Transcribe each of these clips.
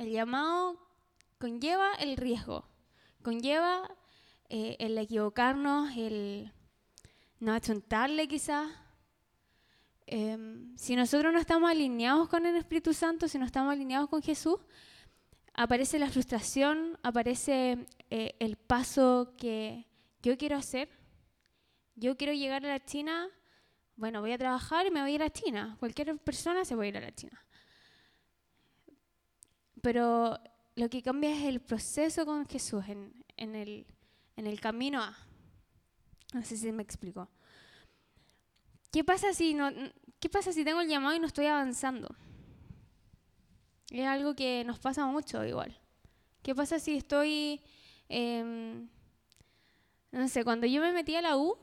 El llamado conlleva el riesgo, conlleva eh, el equivocarnos, el no achuntarle quizás. Em, si nosotros no estamos alineados con el Espíritu Santo, si no estamos alineados con Jesús, aparece la frustración, aparece eh, el paso que yo quiero hacer. Yo quiero llegar a la China, bueno, voy a trabajar y me voy a ir a China. Cualquier persona se a ir a la China. Pero lo que cambia es el proceso con Jesús, en, el, en el camino a. No sé si me explico. ¿Qué pasa si no, qué pasa si tengo el llamado y no estoy avanzando? Es algo que nos pasa mucho igual. ¿Qué pasa si estoy, em, no sé, cuando yo me metí a la U,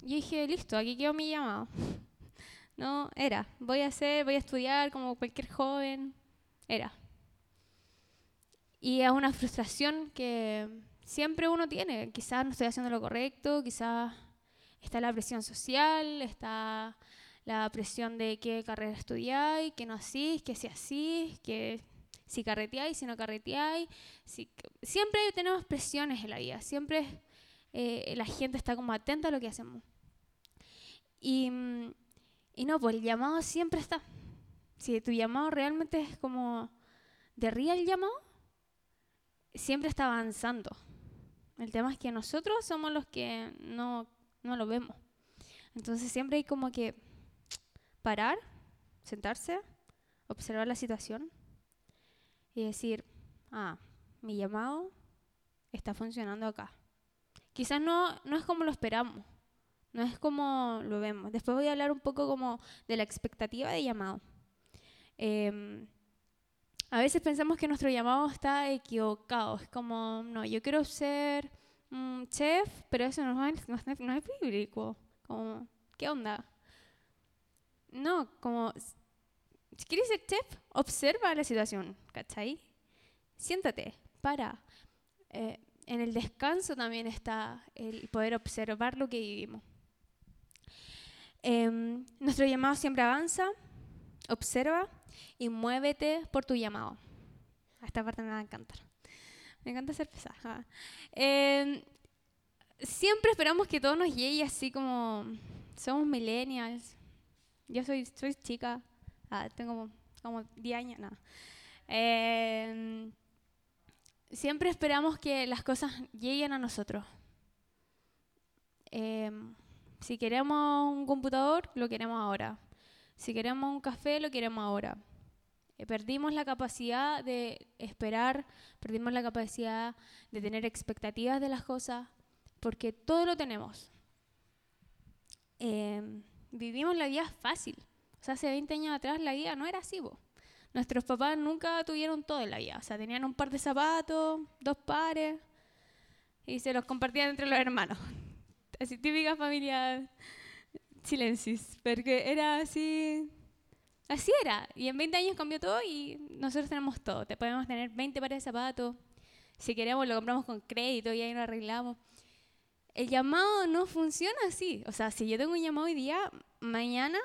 yo dije, listo, aquí quedó mi llamado. No, era, voy a hacer, voy a estudiar como cualquier joven, era. Y es una frustración que siempre uno tiene. Quizás no estoy haciendo lo correcto, quizás está la presión social, está la presión de qué carrera estudiáis, que no así, que si así, que si carreteáis, si no carreteáis. Si, siempre tenemos presiones en la vida, siempre eh, la gente está como atenta a lo que hacemos. Y, y no, pues el llamado siempre está. Si tu llamado realmente es como de real llamado, siempre está avanzando. El tema es que nosotros somos los que no, no lo vemos. Entonces siempre hay como que parar, sentarse, observar la situación y decir, ah, mi llamado está funcionando acá. Quizás no, no es como lo esperamos, no es como lo vemos. Después voy a hablar un poco como de la expectativa de llamado. Em, a veces pensamos que nuestro llamado está equivocado. Es como, no, yo quiero ser chef, pero eso no es, no es, no es bíblico. Como, ¿qué onda? No, como, si quieres ser chef, observa la situación, ¿cachai? Siéntate, para. Eh, en el descanso también está el poder observar lo que vivimos. Em, nuestro llamado siempre avanza, observa y muévete por tu llamado. Esta parte me va a encantar. Me encanta ser pesada. Em, siempre esperamos que todo nos llegue así como somos millennials, yo soy, soy chica, ah, tengo como 10 años, no. Em, siempre esperamos que las cosas lleguen a nosotros. Em, si queremos un computador, lo queremos ahora. Si queremos un café, lo queremos ahora. Eh, perdimos la capacidad de esperar, perdimos la capacidad de tener expectativas de las cosas, porque todo lo tenemos. Eh, vivimos la vida fácil. O sea, hace 20 años atrás la vida no era así, Nuestros papás nunca tuvieron todo en la vida. O sea, tenían un par de zapatos, dos pares, y se los compartían entre los hermanos. Así, típica familia silencis, porque era así, así era. Y en 20 años cambió todo y nosotros tenemos todo. Te podemos tener 20 pares de zapatos. Si queremos, lo compramos con crédito y ahí lo arreglamos el llamado no funciona así. O sea, si yo tengo un llamado hoy día, mañana,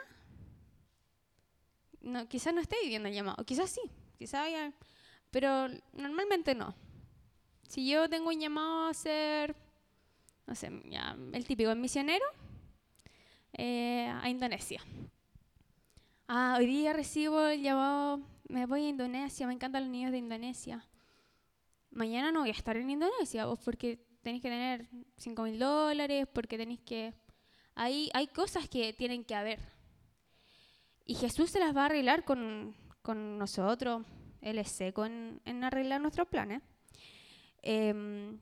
no, quizás no esté viviendo el llamado. Quizás sí, quizás haya, pero normalmente no. Si yo tengo un llamado a ser, no sé, el típico, misionero, eh, a Indonesia. Ah, hoy día recibo el llamado, me voy a Indonesia, me encantan los niños de Indonesia. Mañana no voy a estar en Indonesia, vos porque tenéis que tener 5 mil dólares, porque tenéis que... Hay, hay cosas que tienen que haber. Y Jesús se las va a arreglar con, con nosotros. Él es seco en, en arreglar nuestros planes. Em,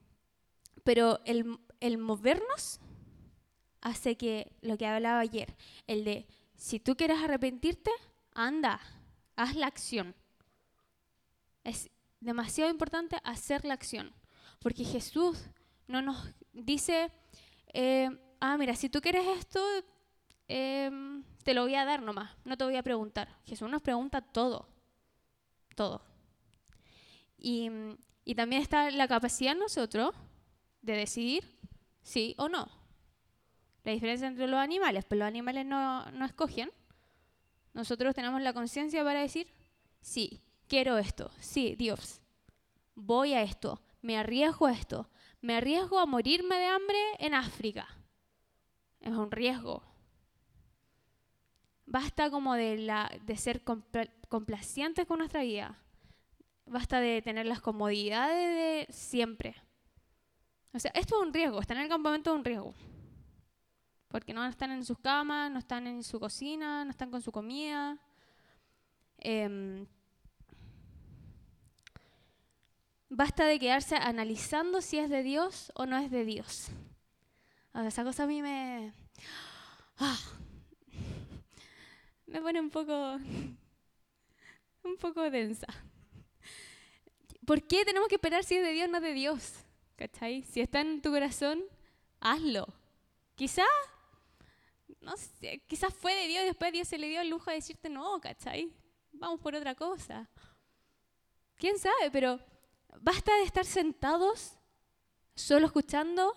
pero el, el movernos hace que lo que hablaba ayer, el de si tú quieres arrepentirte, anda, haz la acción. Es demasiado importante hacer la acción, porque Jesús no nos dice, eh, ah, mira, si tú quieres esto, em, te lo voy a dar nomás, no te voy a preguntar. Jesús nos pregunta todo, todo. Y, y también está la capacidad en nosotros de decidir sí o no. La diferencia entre los animales, pues los animales no, no escogen. Nosotros tenemos la conciencia para decir, sí, quiero esto. Sí, Dios, voy a esto, me arriesgo a esto, me arriesgo a morirme de hambre en África. Es un riesgo. Basta como de, la, de ser complacientes con nuestra vida. Basta de tener las comodidades de siempre. O sea, esto es un riesgo, estar en el campamento es un riesgo. Porque no están en sus camas, no están en su cocina, no están con su comida. Em, basta de quedarse analizando si es de Dios o no es de Dios. esa cosa a mí me... Ah, me pone un poco... un poco densa. ¿Por qué tenemos que esperar si es de Dios o no es de Dios? ¿Cachai? Si está en tu corazón, hazlo. Quizá, no sé, quizás fue de Dios y después Dios se le dio el lujo de decirte no, ¿cachai? Vamos por otra cosa. ¿Quién sabe? Pero basta de estar sentados solo escuchando,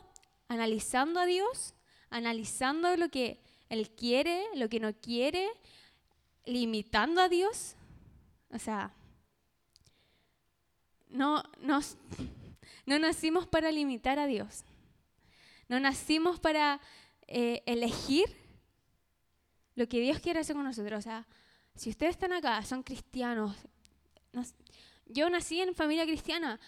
analizando a Dios, analizando lo que Él quiere, lo que no quiere, limitando a Dios. O sea, no, nos, no nacimos para limitar a Dios. No nacimos para eh, elegir lo que Dios quiere hacer con nosotros. O sea, si ustedes están acá, son cristianos. yo nací en familia cristiana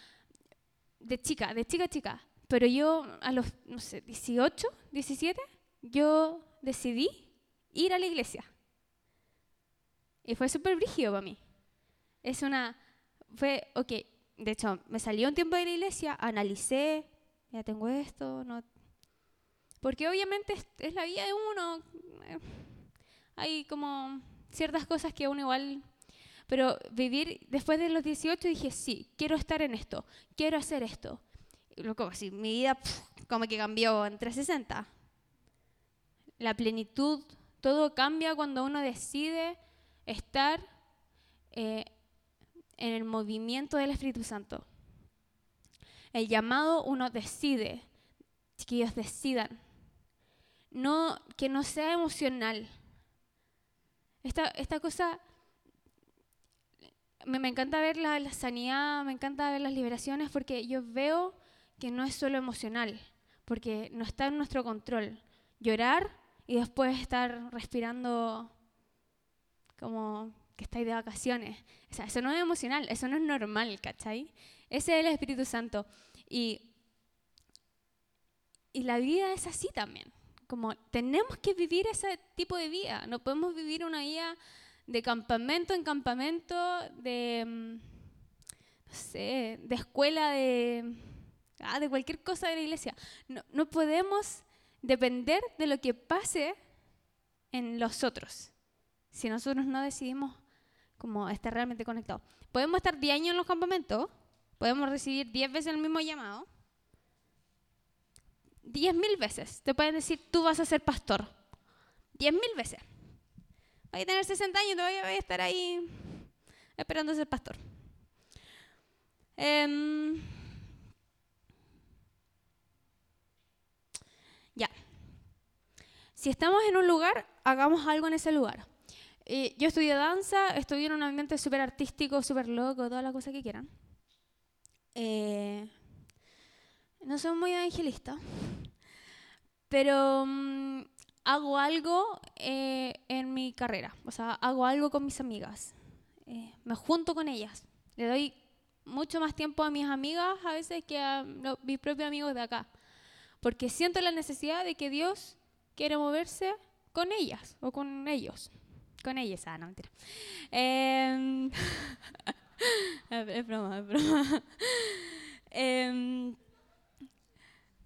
de chica, de chica chica. Pero yo a los, no sé, 18, 17, yo decidí ir a la iglesia. Y fue súper brígido para mí. Es una, fue, ok, de hecho, me salió un tiempo de la iglesia, analicé, ya tengo esto, no. Porque obviamente es, la vida de uno. Hay como ciertas cosas que uno igual. Pero vivir después de los 18 dije, sí, quiero estar en esto, quiero hacer esto. Luego, así, mi vida como que cambió en 360. La plenitud, todo cambia cuando uno decide estar eh, en el movimiento del Espíritu Santo. El llamado uno decide, que ellos decidan. No, que no sea emocional. Esta, cosa, me, encanta ver la, la, sanidad, me encanta ver las liberaciones porque yo veo que no es solo emocional, porque no está en nuestro control. Llorar y después estar respirando como que estáis de vacaciones. O sea, eso no es emocional, eso no es normal, ¿cachai? Ese es el Espíritu Santo. Y, y la vida es así también. Como tenemos que vivir ese tipo de vida. No podemos vivir una vida de campamento en campamento, de, mm, no sé, de escuela, de, ah, de cualquier cosa de la iglesia. No, no podemos depender de lo que pase en los otros. Si nosotros no decidimos como estar realmente conectado. Podemos estar 10 años en los campamentos, podemos recibir 10 veces el mismo llamado, 10.000 veces te pueden decir, tú vas a ser pastor. 10.000 veces. Vas a tener 60 años y todavía voy a estar ahí esperando ser pastor. Em, ya. Si estamos en un lugar, hagamos algo en ese lugar. Eh, yo estudié danza, estudié en un ambiente súper artístico, súper loco, toda la cosa que quieran. Eh, no soy muy evangelista, pero mm, hago algo eh, en mi carrera, o sea, hago algo con mis amigas, me junto con ellas, le doy mucho más tiempo a mis amigas a veces que a mis propios amigos de acá, porque siento la necesidad de que Dios quiere moverse con ellas o con ellos con ella. Ah, no, mentira. Eh, es broma, es broma.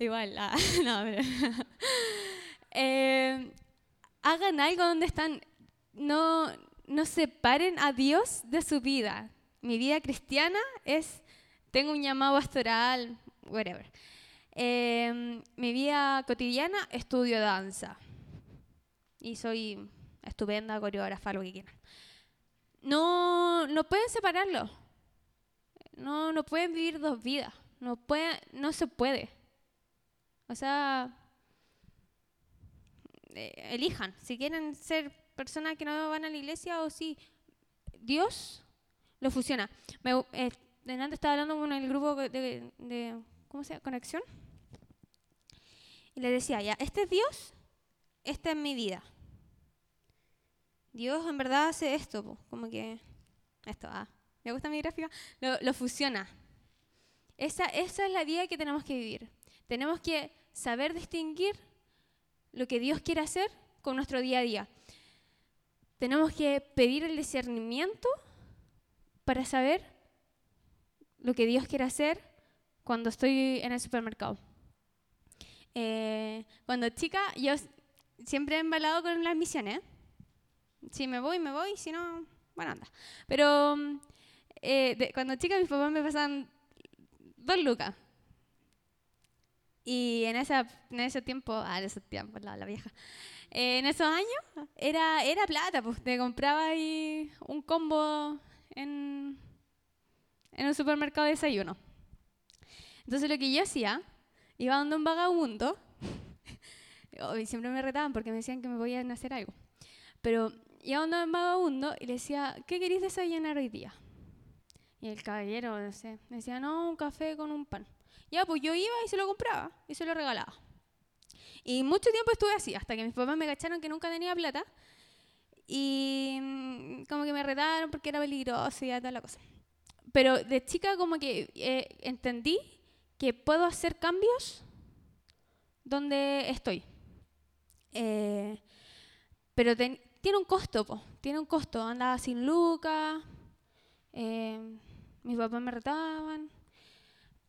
Igual, ah, no, eh, hagan algo donde están. No, no separen a Dios de su vida. Mi vida cristiana es, tengo un llamado pastoral, whatever. Eh, mi vida cotidiana, estudio danza. Y soy estupenda, coreógrafa, lo que quieran. No, no pueden separarlo. No, no pueden vivir dos vidas. No, puede, no se puede. O sea, eh, elijan. Si quieren ser personas que no van a la iglesia o si Dios lo fusiona. Me, eh, estaba hablando con el grupo de, ¿cómo se llama? Conexión. Y le decía, ya, este es Dios, esta es mi vida. Dios en verdad hace esto, como que, esto, ah, me gusta mi gráfica, lo, fusiona. Esa, esa es la vida que tenemos que vivir. Tenemos que saber distinguir lo que Dios quiere hacer con nuestro día a día. Tenemos que pedir el discernimiento para saber lo que Dios quiere hacer cuando estoy en el supermercado. Eh, cuando chica, yo siempre he embalado con las misiones. Si me voy, me voy, si no, bueno, anda. Pero eh, cuando chica mis papás me pasaban dos lucas. Y en, esa, en ese tiempo, ah, en ese tiempo, la, la vieja, eh, en esos años era, era plata, pues te compraba ahí un combo en, en un supermercado de desayuno. Entonces lo que yo hacía, iba dando un vagabundo, y siempre me retaban porque me decían que me a hacer algo, pero iba dando un vagabundo y le decía, ¿qué queréis desayunar hoy día? Y el caballero, no sé, decía, no, un café con un pan. Ya, pues yo iba y se lo compraba y se lo regalaba. Y mucho tiempo estuve así, hasta que mis papás me cacharon que nunca tenía plata. Y mm, como que me retaron porque era peligroso y toda la cosa. Pero de chica como que eh, entendí que puedo hacer cambios donde estoy. Eh, pero tiene un costo, tiene un costo. Andaba sin lucas, eh, mis papás me retaban.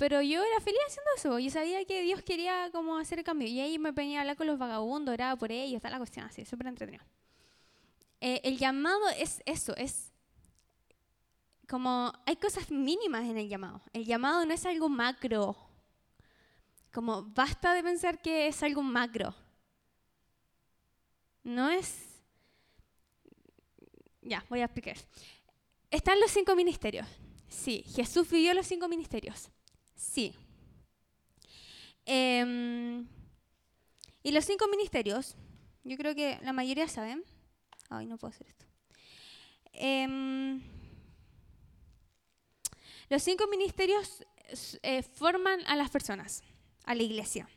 Pero yo era feliz haciendo eso. Yo sabía que Dios quería como hacer cambio. Y ahí me venía a hablar con los vagabundos, oraba por ellos, está la cuestión así, súper entretenido. Eh, el llamado es eso, es como hay cosas mínimas en el llamado. El llamado no es algo macro. Como basta de pensar que es algo macro. No es... Ya, voy a explicar. Están los cinco ministerios. Sí, Jesús vivió los cinco ministerios. Sí. Em, y los cinco ministerios, yo creo que la mayoría saben. Ay, no puedo hacer esto. Em, los cinco ministerios eh, forman a las personas, a la iglesia.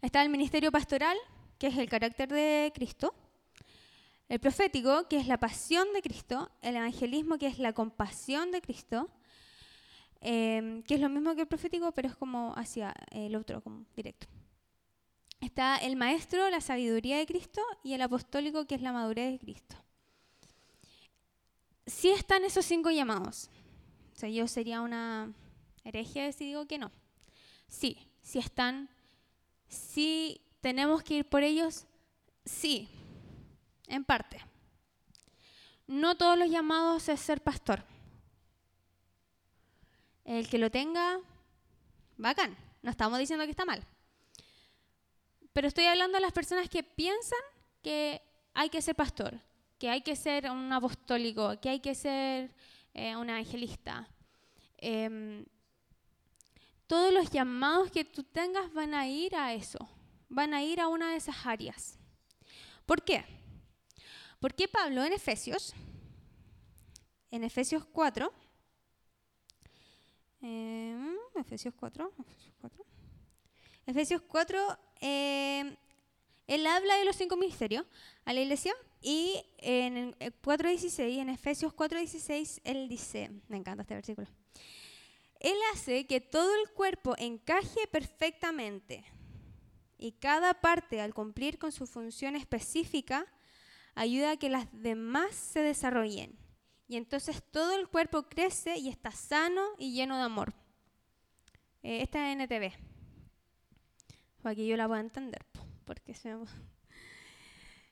Está el ministerio pastoral, que es el carácter de Cristo. El profético, que es la pasión de Cristo. El evangelismo, que es la compasión de Cristo. Em, que es lo mismo que el profético, pero es como hacia el otro, como directo. Está el maestro, la sabiduría de Cristo, y el apostólico, que es la madurez de Cristo. Sí están esos cinco llamados. O yo sería una hereje si digo que no. Sí, sí están. Sí tenemos que ir por ellos. Sí, en parte. No todos los llamados es ser pastor. El que lo tenga, bacán. No estamos diciendo que está mal. Pero estoy hablando de las personas que piensan que hay que ser pastor, que hay que ser un apostólico, que hay que ser eh, un evangelista. Em, todos los llamados que tú tengas van a ir a eso, van a ir a una de esas áreas. ¿Por qué? Porque Pablo en Efesios, en Efesios 4, Em, Efesios 4. Efesios 4. Em, él habla de los cinco ministerios a la iglesia y en 4.16, en Efesios 4.16, él dice, me encanta este versículo, él hace que todo el cuerpo encaje perfectamente y cada parte al cumplir con su función específica ayuda a que las demás se desarrollen y entonces todo el cuerpo crece y está sano y lleno de amor. Eh, esta es NTV, para que yo la pueda entender, porque se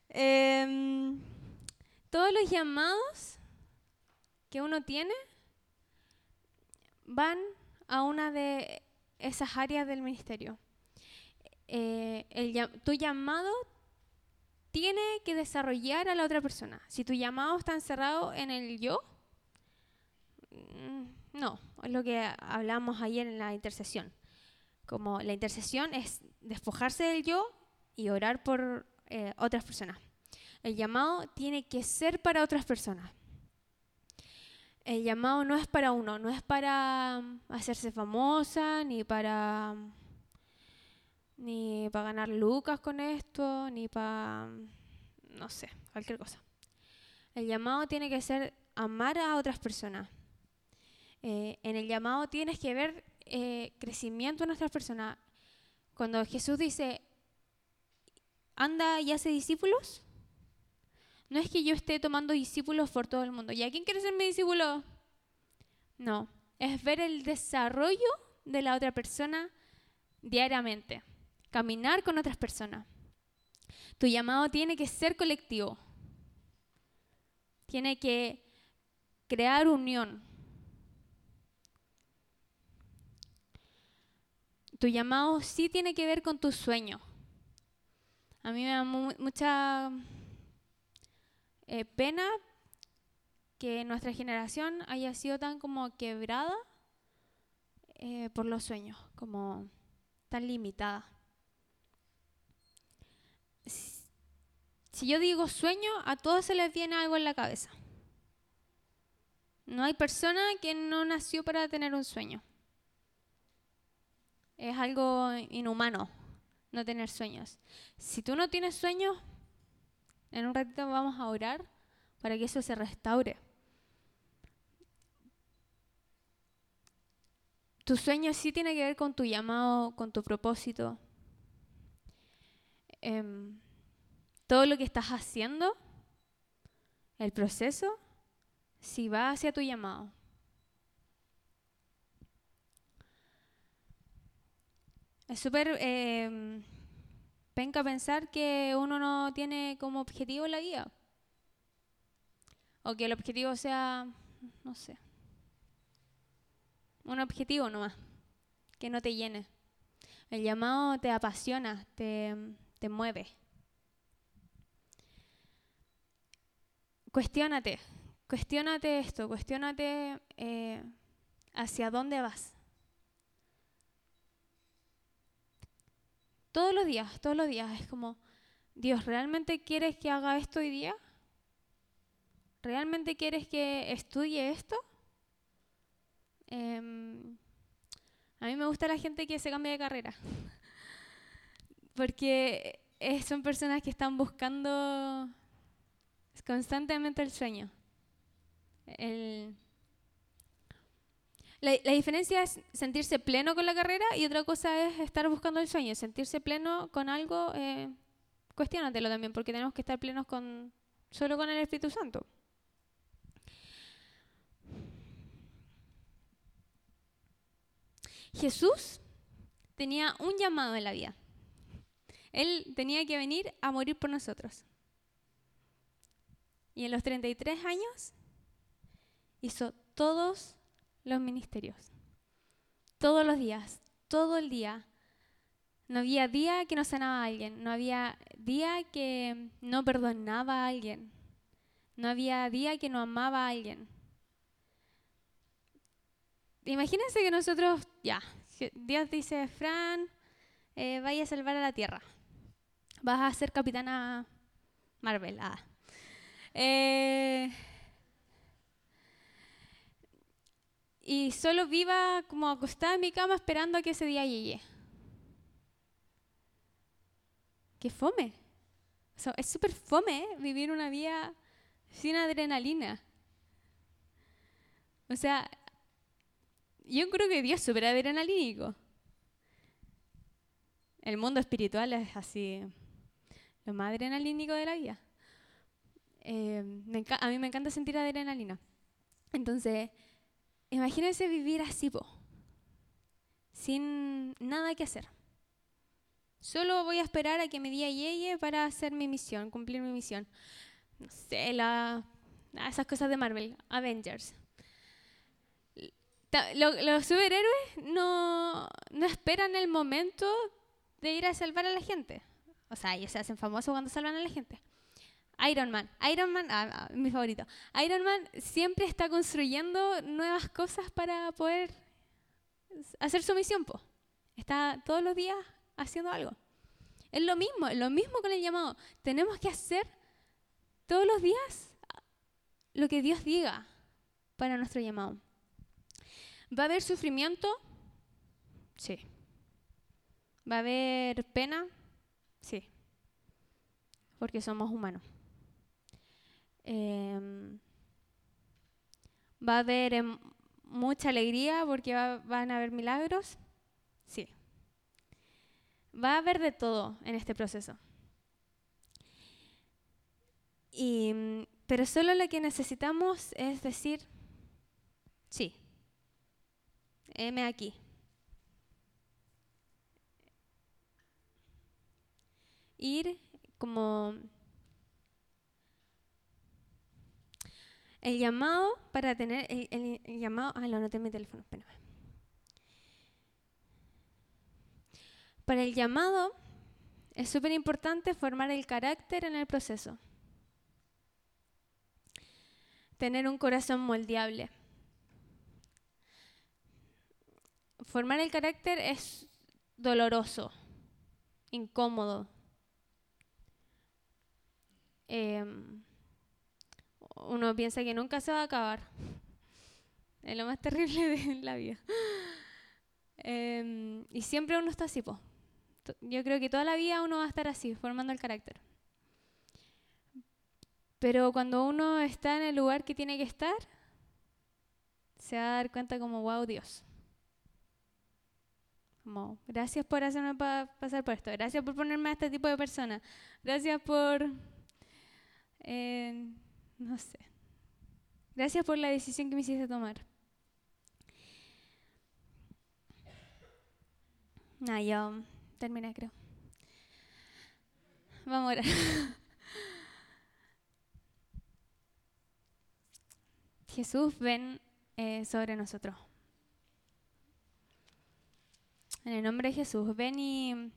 em, todos los llamados que uno tiene van a una de esas áreas del ministerio. Eh, tu llamado tiene que desarrollar a la otra persona. Si tu llamado está encerrado en el yo, mm, no, es lo que hablamos ayer en la intercesión. Como la intercesión es despojarse del yo y orar por eh, otras personas. El llamado tiene que ser para otras personas. el llamado no es para uno, no es para mm, hacerse famosa, ni para mm, ni para ganar lucas con esto, ni para no sé, cualquier cosa. El llamado tiene que ser amar a otras personas. Eh, en el llamado tienes que ver eh, crecimiento en otras personas. Cuando Jesús dice, anda y hace discípulos, no es que yo esté tomando discípulos por todo el mundo. ¿Y a quién quiere ser mi discípulo? No, es ver el desarrollo de la otra persona diariamente, caminar con otras personas. Tu llamado tiene que ser colectivo, tiene que crear unión. Tu llamado sí tiene que ver con tu sueño. A mí me da mucha eh, pena que nuestra generación haya sido tan como quebrada eh, por los sueños, como tan limitada. Si yo digo sueño, a todos se les viene algo en la cabeza. No hay persona que no nació para tener un sueño. Es algo inhumano no tener sueños. Si tú no tienes sueños, en un ratito vamos a orar para que eso se restaure. Tu sueño sí tiene que ver con tu llamado, con tu propósito. Em, todo lo que estás haciendo, el proceso, si va hacia tu llamado. Es súper eh, penca pensar que uno no tiene como objetivo la guía. O que el objetivo sea, no sé, un objetivo nomás, que no te llene. El llamado te apasiona, te, te mueve. Cuestiónate, cuestiónate esto, cuestiónate eh, hacia dónde vas. Todos los días, todos los días. Es como, Dios, ¿realmente quieres que haga esto hoy día? ¿Realmente quieres que estudie esto? Em, a mí me gusta la gente que se cambia de carrera. Porque son personas que están buscando constantemente el sueño. El, la, diferencia es sentirse pleno con la carrera y otra cosa es estar buscando el sueño. Sentirse pleno con algo, eh, cuestionatelo también, porque tenemos que estar plenos con solo con el Espíritu Santo. Jesús tenía un llamado en la vida. Él tenía que venir a morir por nosotros. Y en los 33 años hizo todos los ministerios. Todos los días, todo el día. No había día que no sanaba a alguien, no había día que no perdonaba a alguien, no había día que no amaba a alguien. Imagínense que nosotros, ya, Dios dice, Fran, eh, vaya a salvar a la tierra. Vas a ser capitana Marvel. Ah. Eh, y solo viva como acostada en mi cama esperando a que ese día llegue. Qué fome. es súper fome ¿eh? vivir una vida sin adrenalina. O sea, yo creo que Dios es súper adrenalínico. El mundo espiritual es así, lo más adrenalínico de la vida. Eh, a mí me encanta sentir adrenalina. Entonces, Imagínense vivir así, po, sin nada que hacer. Solo voy a esperar a que mi día llegue para hacer mi misión, cumplir mi misión. No sé, la, esas cosas de Marvel, Avengers. los superhéroes no, no esperan el momento de ir a salvar a la gente. O sea, ellos se hacen famosos cuando salvan a la gente. Iron Man. Iron Man, ah, ah, mi favorito. Iron Man siempre está construyendo nuevas cosas para poder hacer su misión. Está todos los días haciendo algo. Es lo mismo, lo mismo con el llamado. Tenemos que hacer todos los días lo que Dios diga. para nuestro llamado. ¿Va a haber sufrimiento? Sí. ¿Va a haber pena? Sí. Porque somos humanos. Em, ¿Va a haber em, mucha alegría porque van a haber milagros? Sí. Va a haber de todo en este proceso. pero solo lo que necesitamos es decir, sí, heme aquí. Ir como el llamado para tener el, llamado, ah, lo anoté en mi teléfono. Para el llamado es súper importante formar el carácter en el proceso. Tener un corazón moldeable. Formar el carácter es doloroso, incómodo. Em, uno piensa que nunca se va a acabar. Es lo más terrible de la vida. Em, y siempre uno está así, po. Yo creo que toda la vida uno va a estar así, formando el carácter. Pero cuando uno está en el lugar que tiene que estar, se va a dar cuenta como, wow, Dios. Como, gracias por hacerme pasar por esto. Gracias por ponerme a este tipo de persona. Gracias por... Eh, no sé. Gracias por la decisión que me hiciste tomar. Ah, ya terminé, creo. Vamos a orar. Jesús, ven eh, sobre nosotros. En el nombre de Jesús, ven y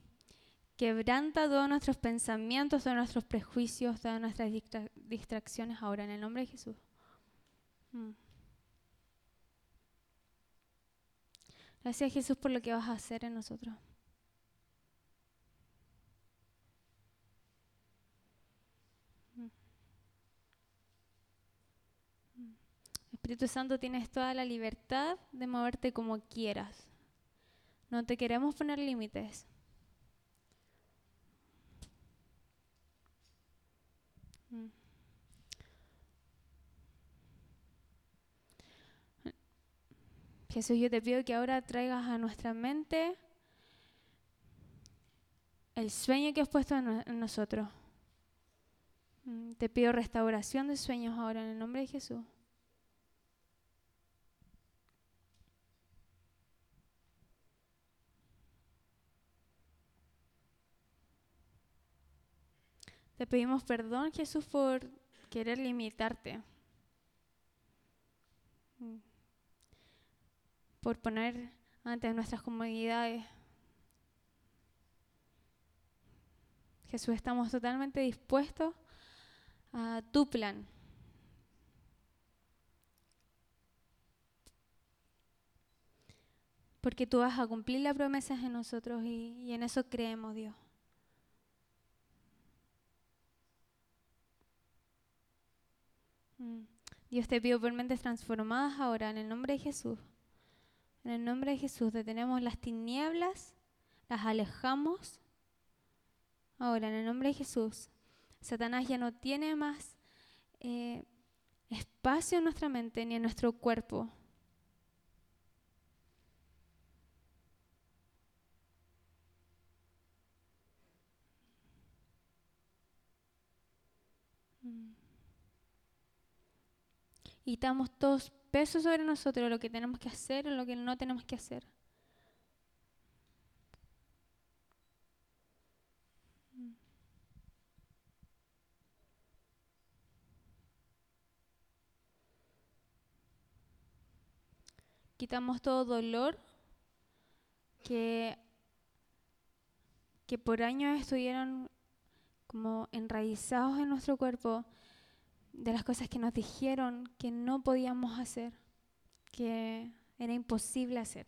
quebranta todos nuestros pensamientos, todos nuestros prejuicios, todas nuestras distracciones ahora, en el nombre de Jesús. Mm. Gracias Jesús por lo que vas a hacer en nosotros. Mm. Mm. Espíritu Santo, tienes toda la libertad de moverte como quieras. No te queremos poner límites. Jesús, yo te pido que ahora traigas a nuestra mente el sueño que has puesto en, nosotros. Mm, te pido restauración de sueños ahora en el nombre de Jesús. Te pedimos perdón, Jesús, por querer limitarte. Por poner ante nuestras comunidades. Jesús, estamos totalmente dispuestos a tu plan. Porque tú vas a cumplir las promesas en nosotros y, y en eso creemos, Dios. Mm. Dios te pido por mentes transformadas ahora en el nombre de Jesús. En el nombre de Jesús detenemos las tinieblas, las alejamos. Ahora, en el nombre de Jesús, Satanás ya no tiene más eh, espacio en nuestra mente ni en nuestro cuerpo. Mm. Y todos peso sobre nosotros, lo que tenemos que hacer o lo que no tenemos que hacer. Quitamos todo dolor que, que por años estuvieron como enraizados en nuestro cuerpo de las cosas que nos dijeron que no podíamos hacer, que era imposible hacer.